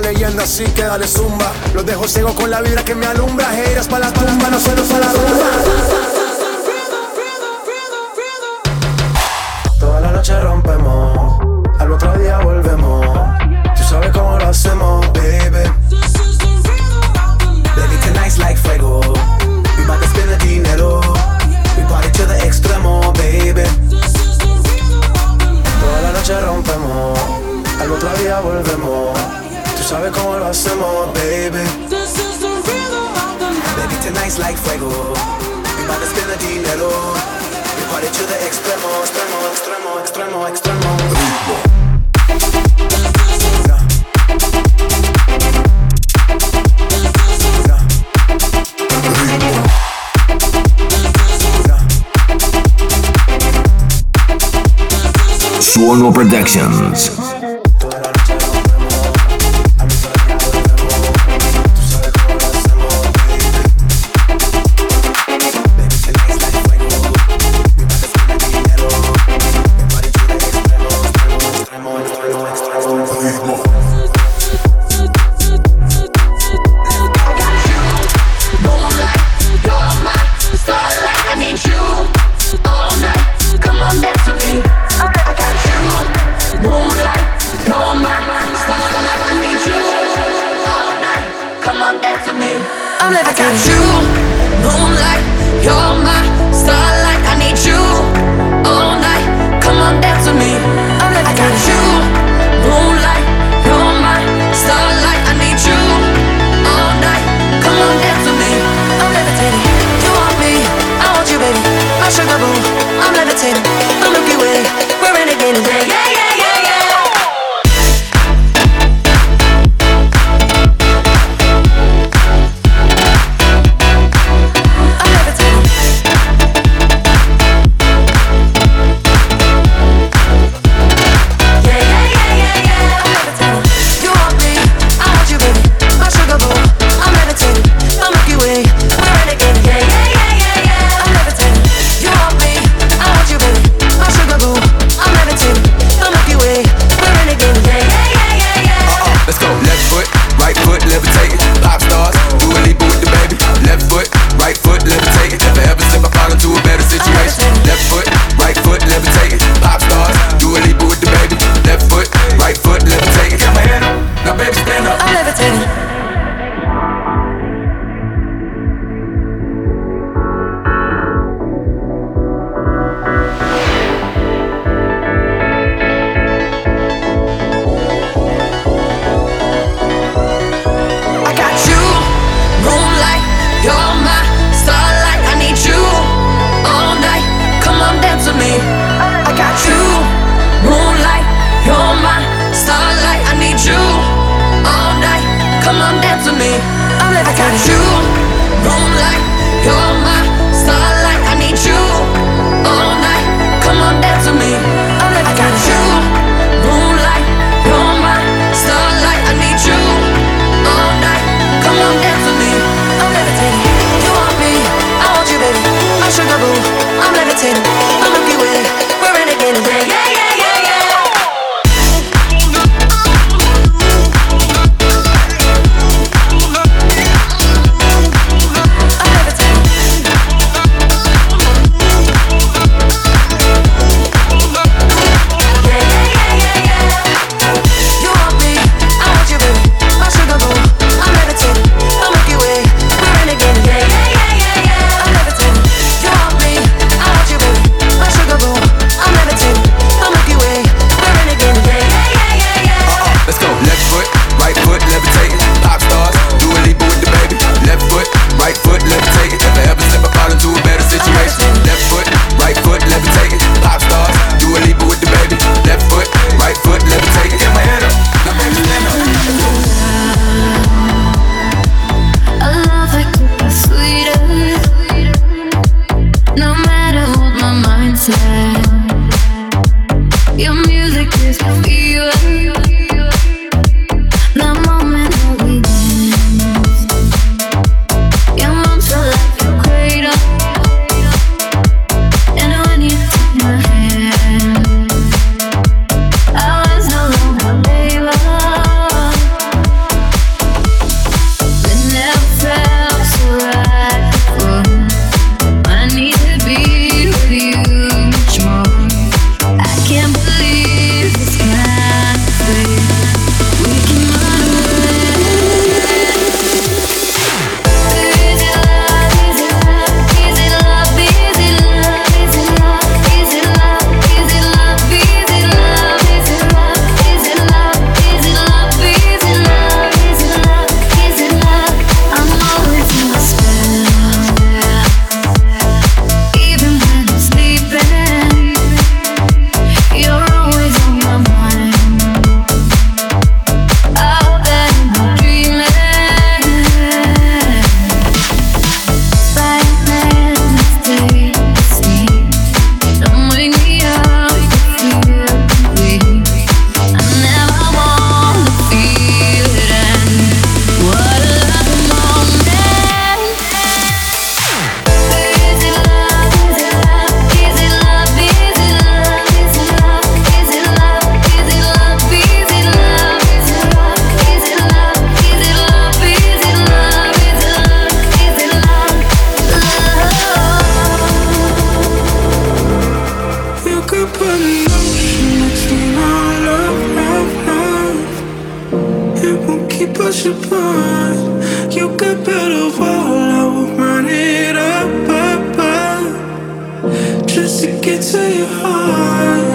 leyenda, así que dale zumba. Los dejo ciego con la vibra que me alumbra. Heiras pa' la tumba, manos, suelos, a la rumba. like fuego. Mi mano spende dinero. Mi party to the extremo, extremo, extremo, extremo, extremo. Suono Productions. to get to your heart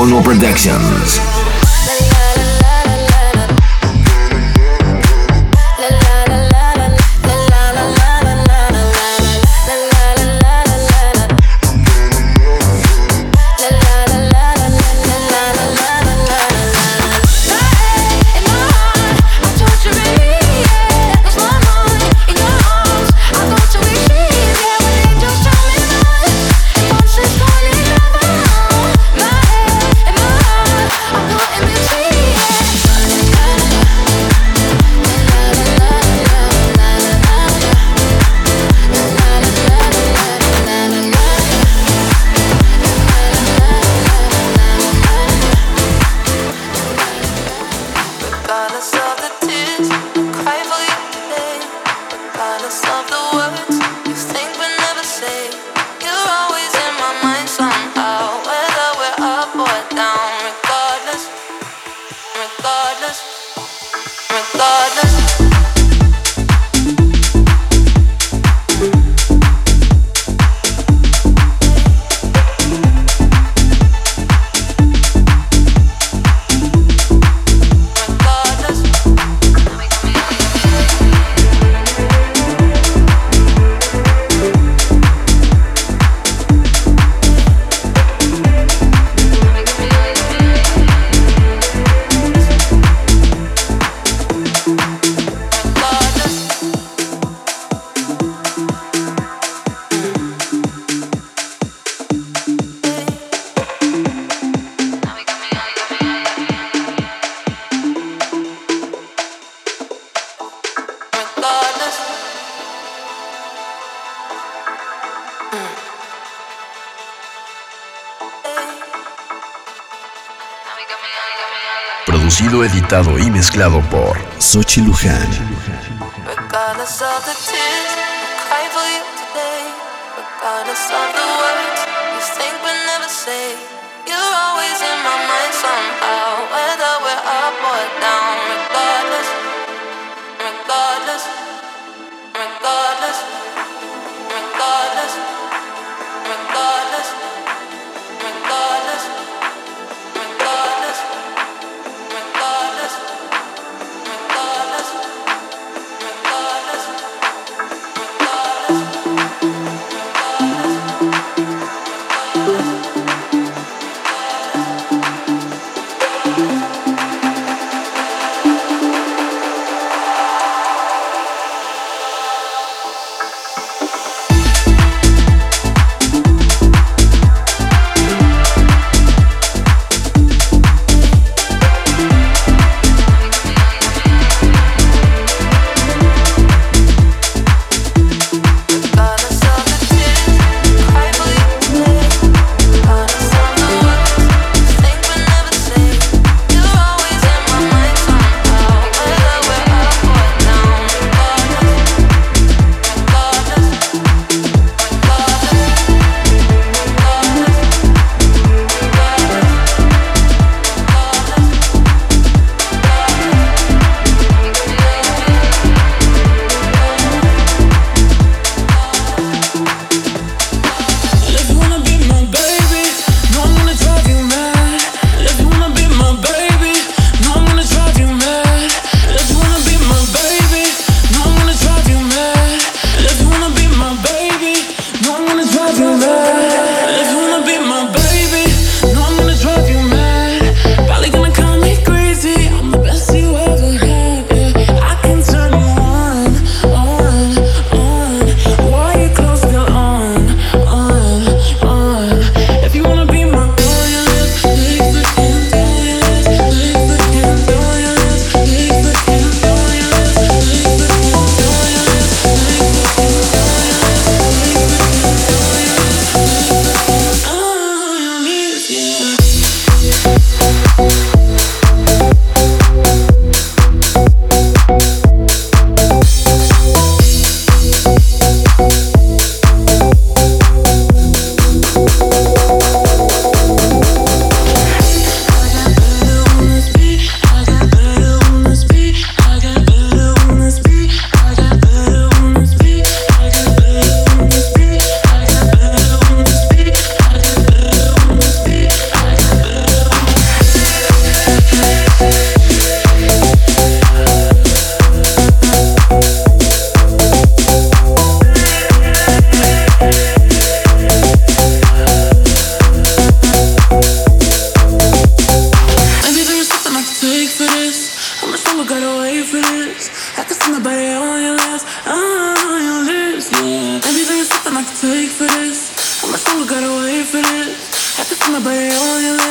Porno Productions. y mezclado por Sochi Luján. lips. I can see nobody on your lips, ah, on your lips, yeah. Everything is something I can take for this. I'm a soul, gotta wait for this. I can see nobody on your lips.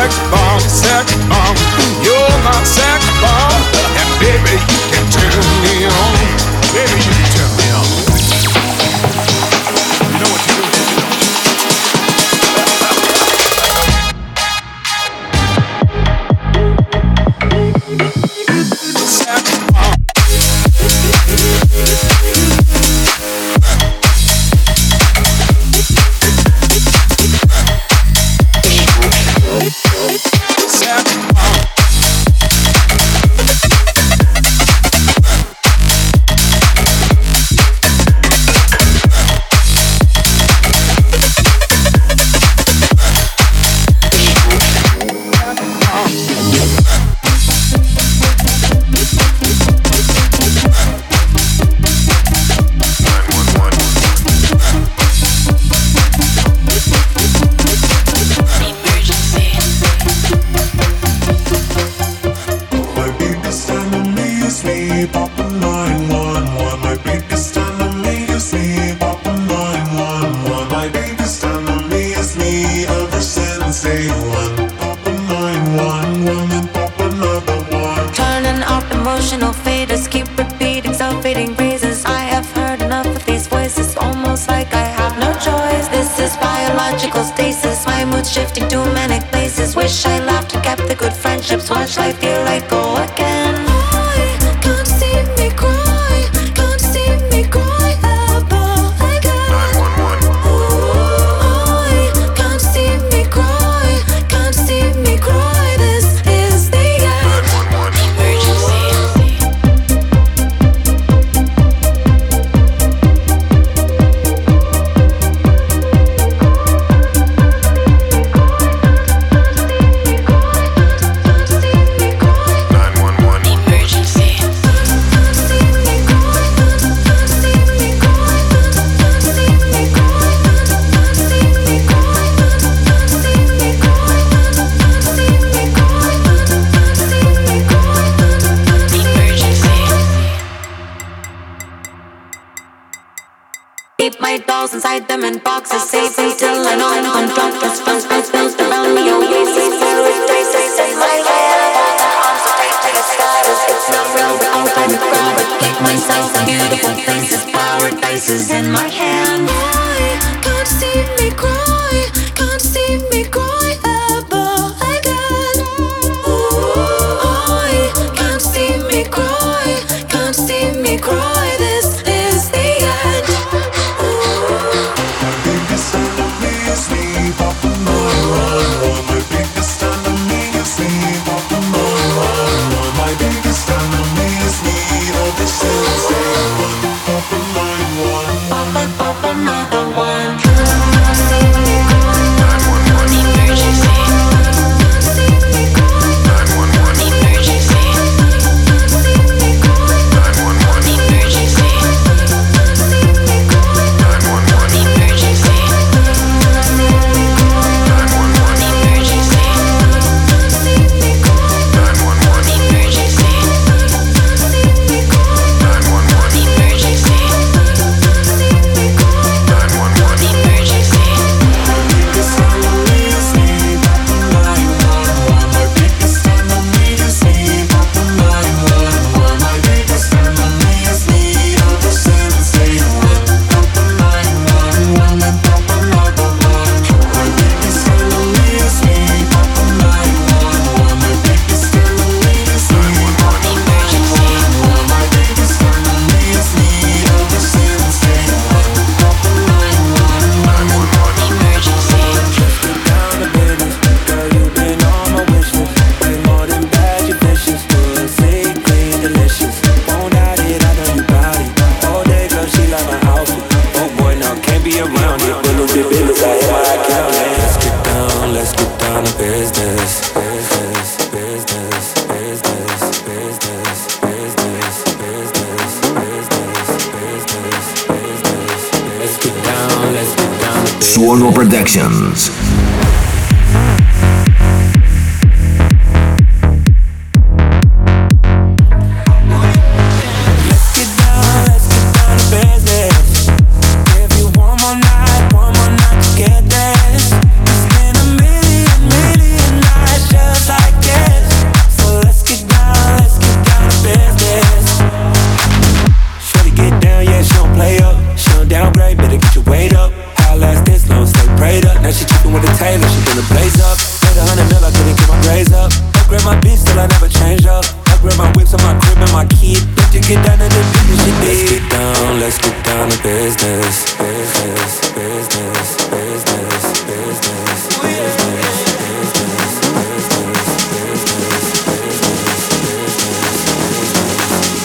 sex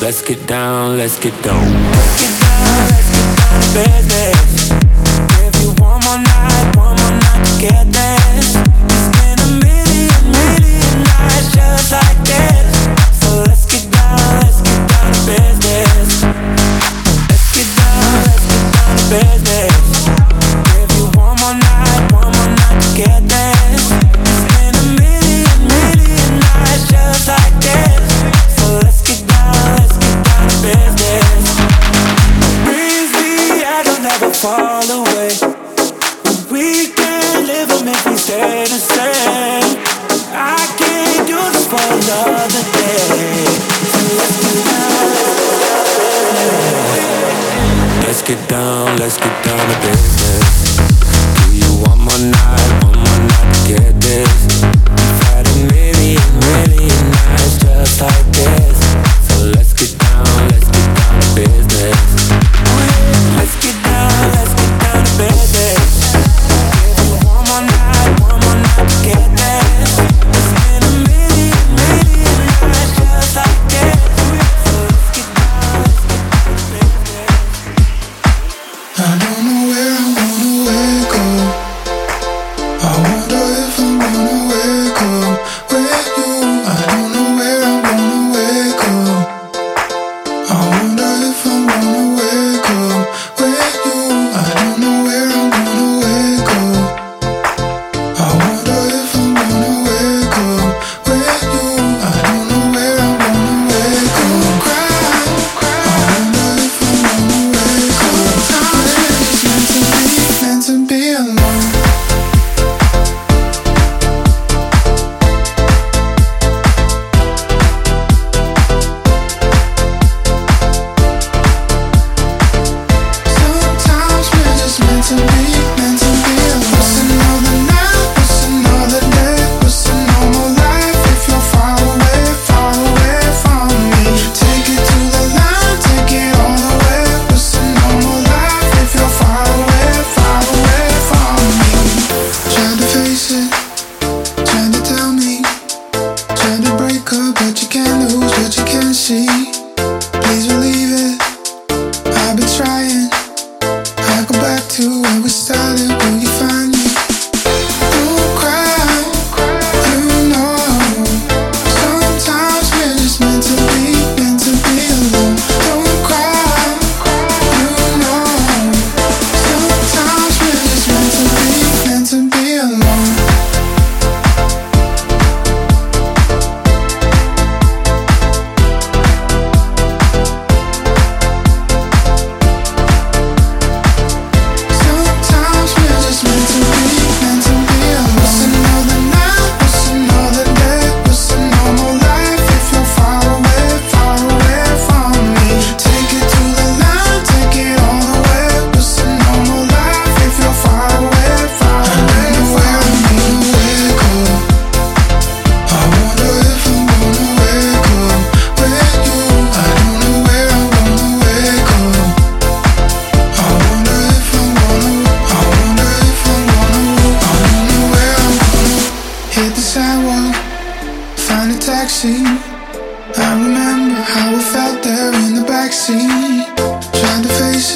Let's get down, let's get down. Let's get down, let's get down business.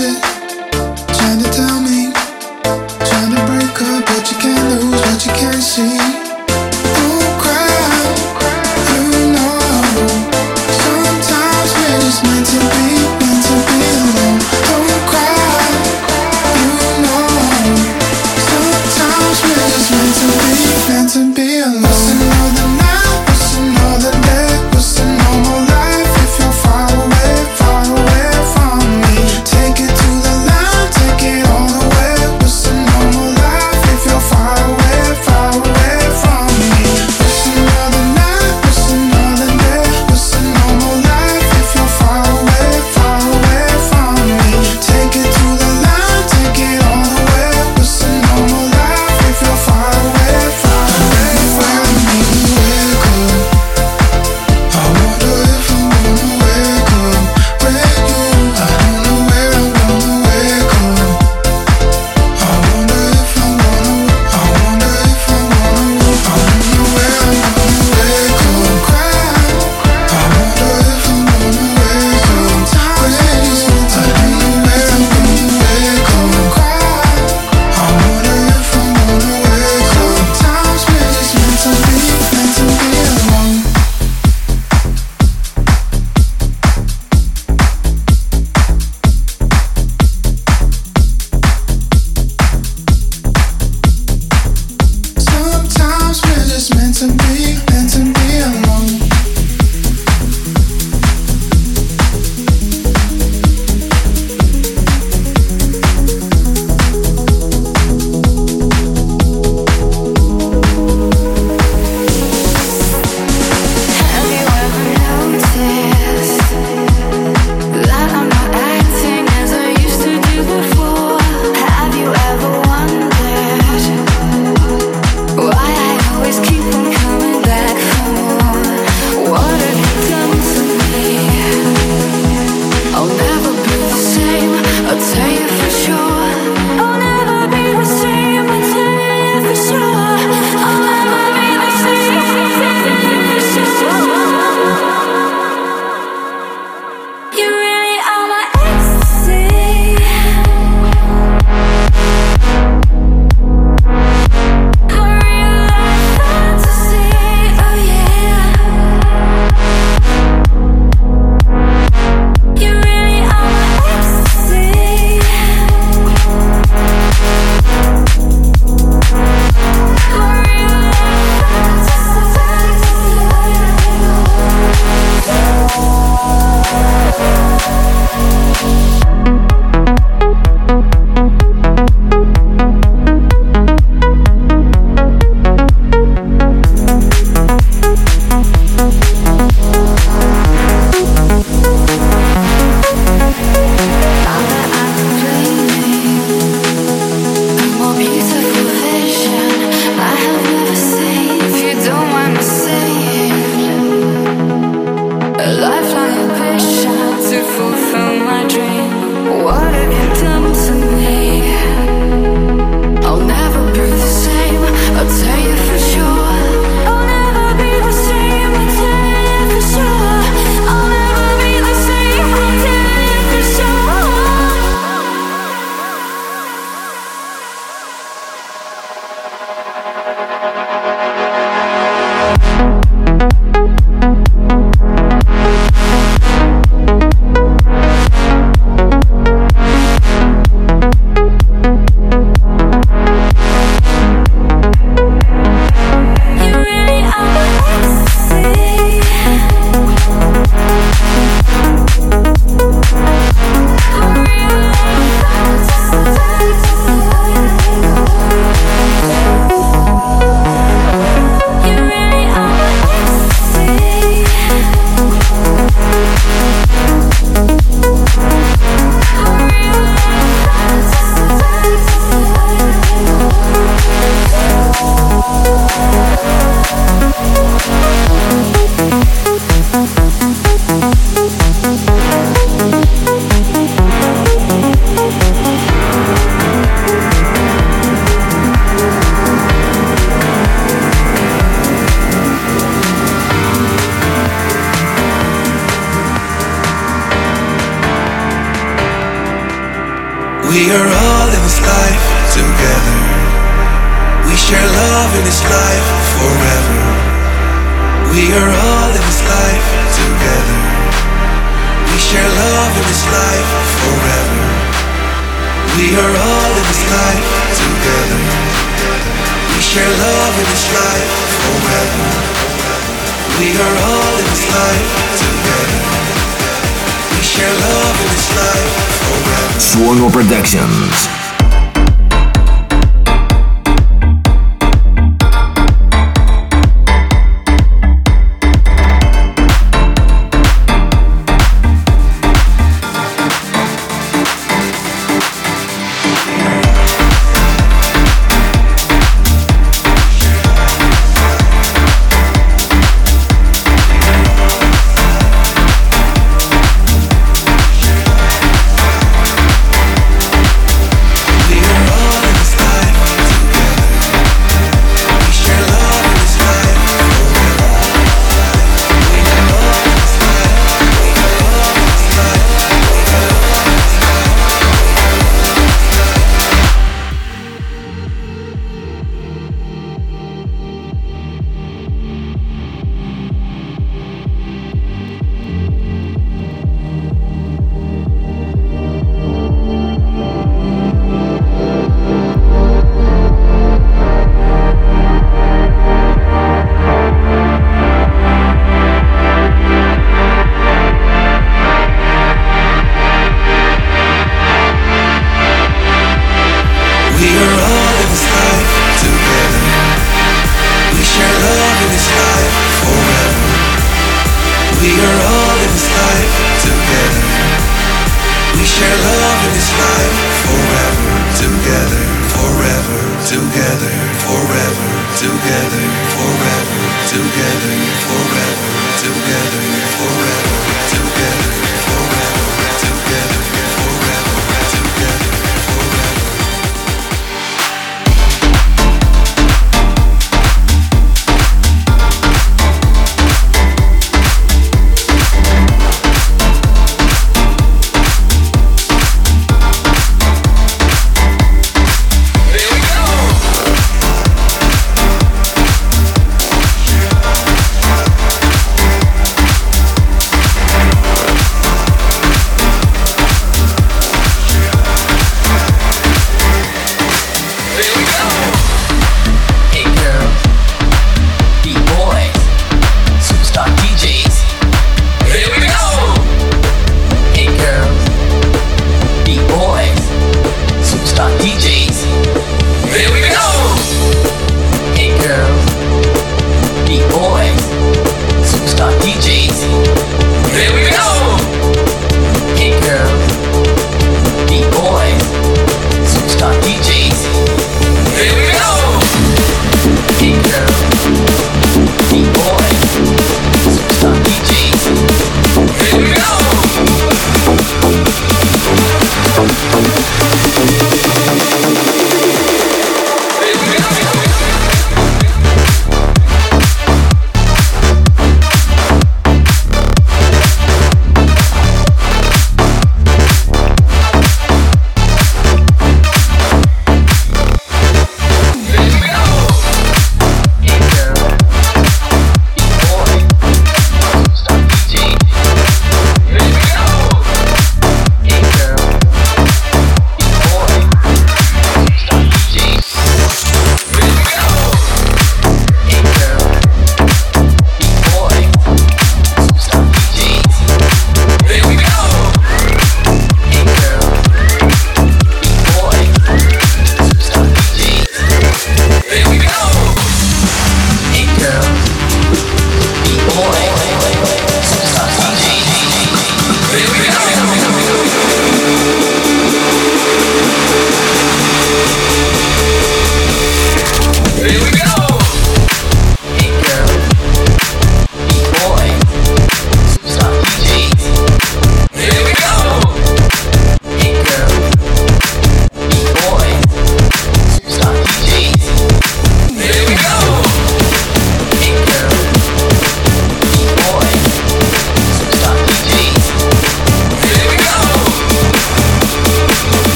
music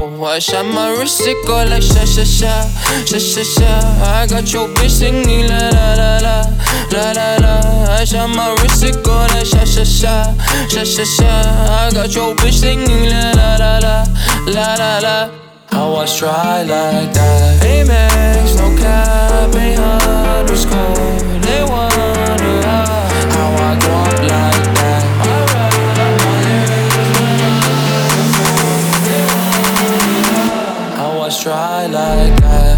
low. I shot my wrist, it go like sha sha sha, sha sha sha. I got your bitch singing la la la la, la la la. I shot my wrist, it go like sha sha sha, sha sha sha. I got your bitch singing la la la la, la la la. I was dry like that. Amex, no cap, ain't hard, it's cold. They wonder how. try like that.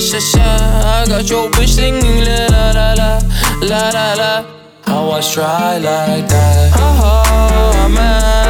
sha sha sha. I got your bitch singing la la la la la la. How I try like that? Oh, I'm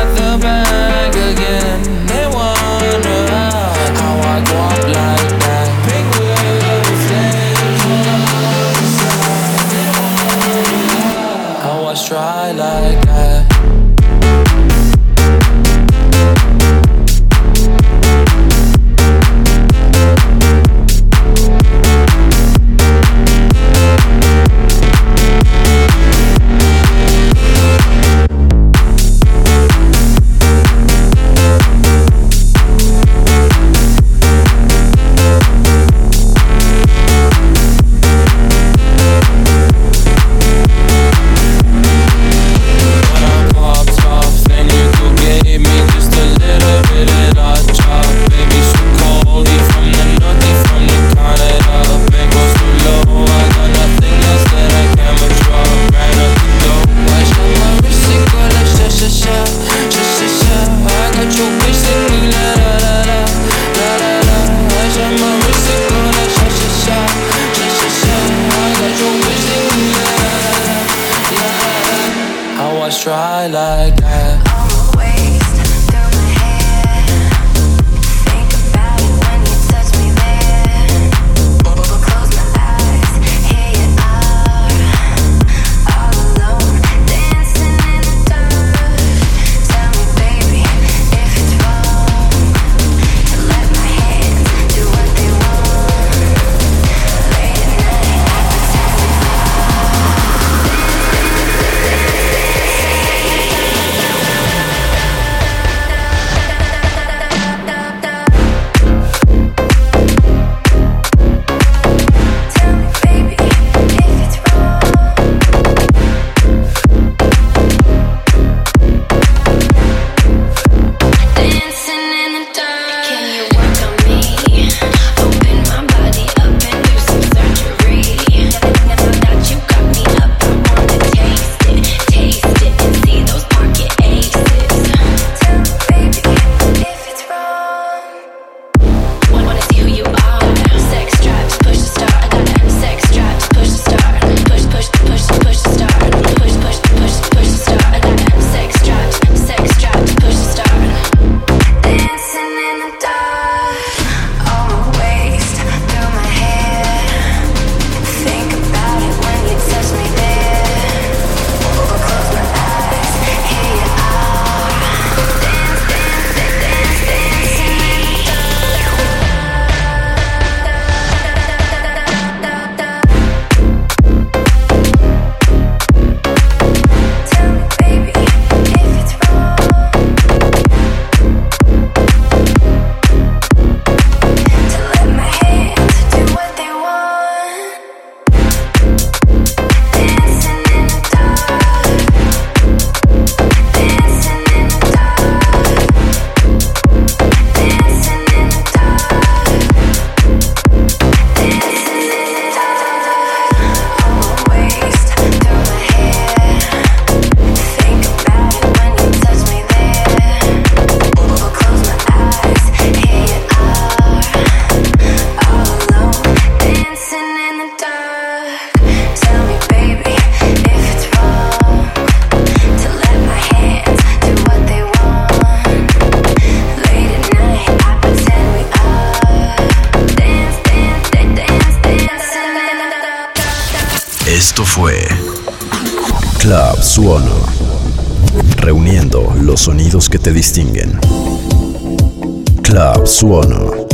Suono.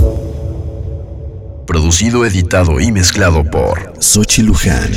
Producido, editado y mezclado por Sochi Luján.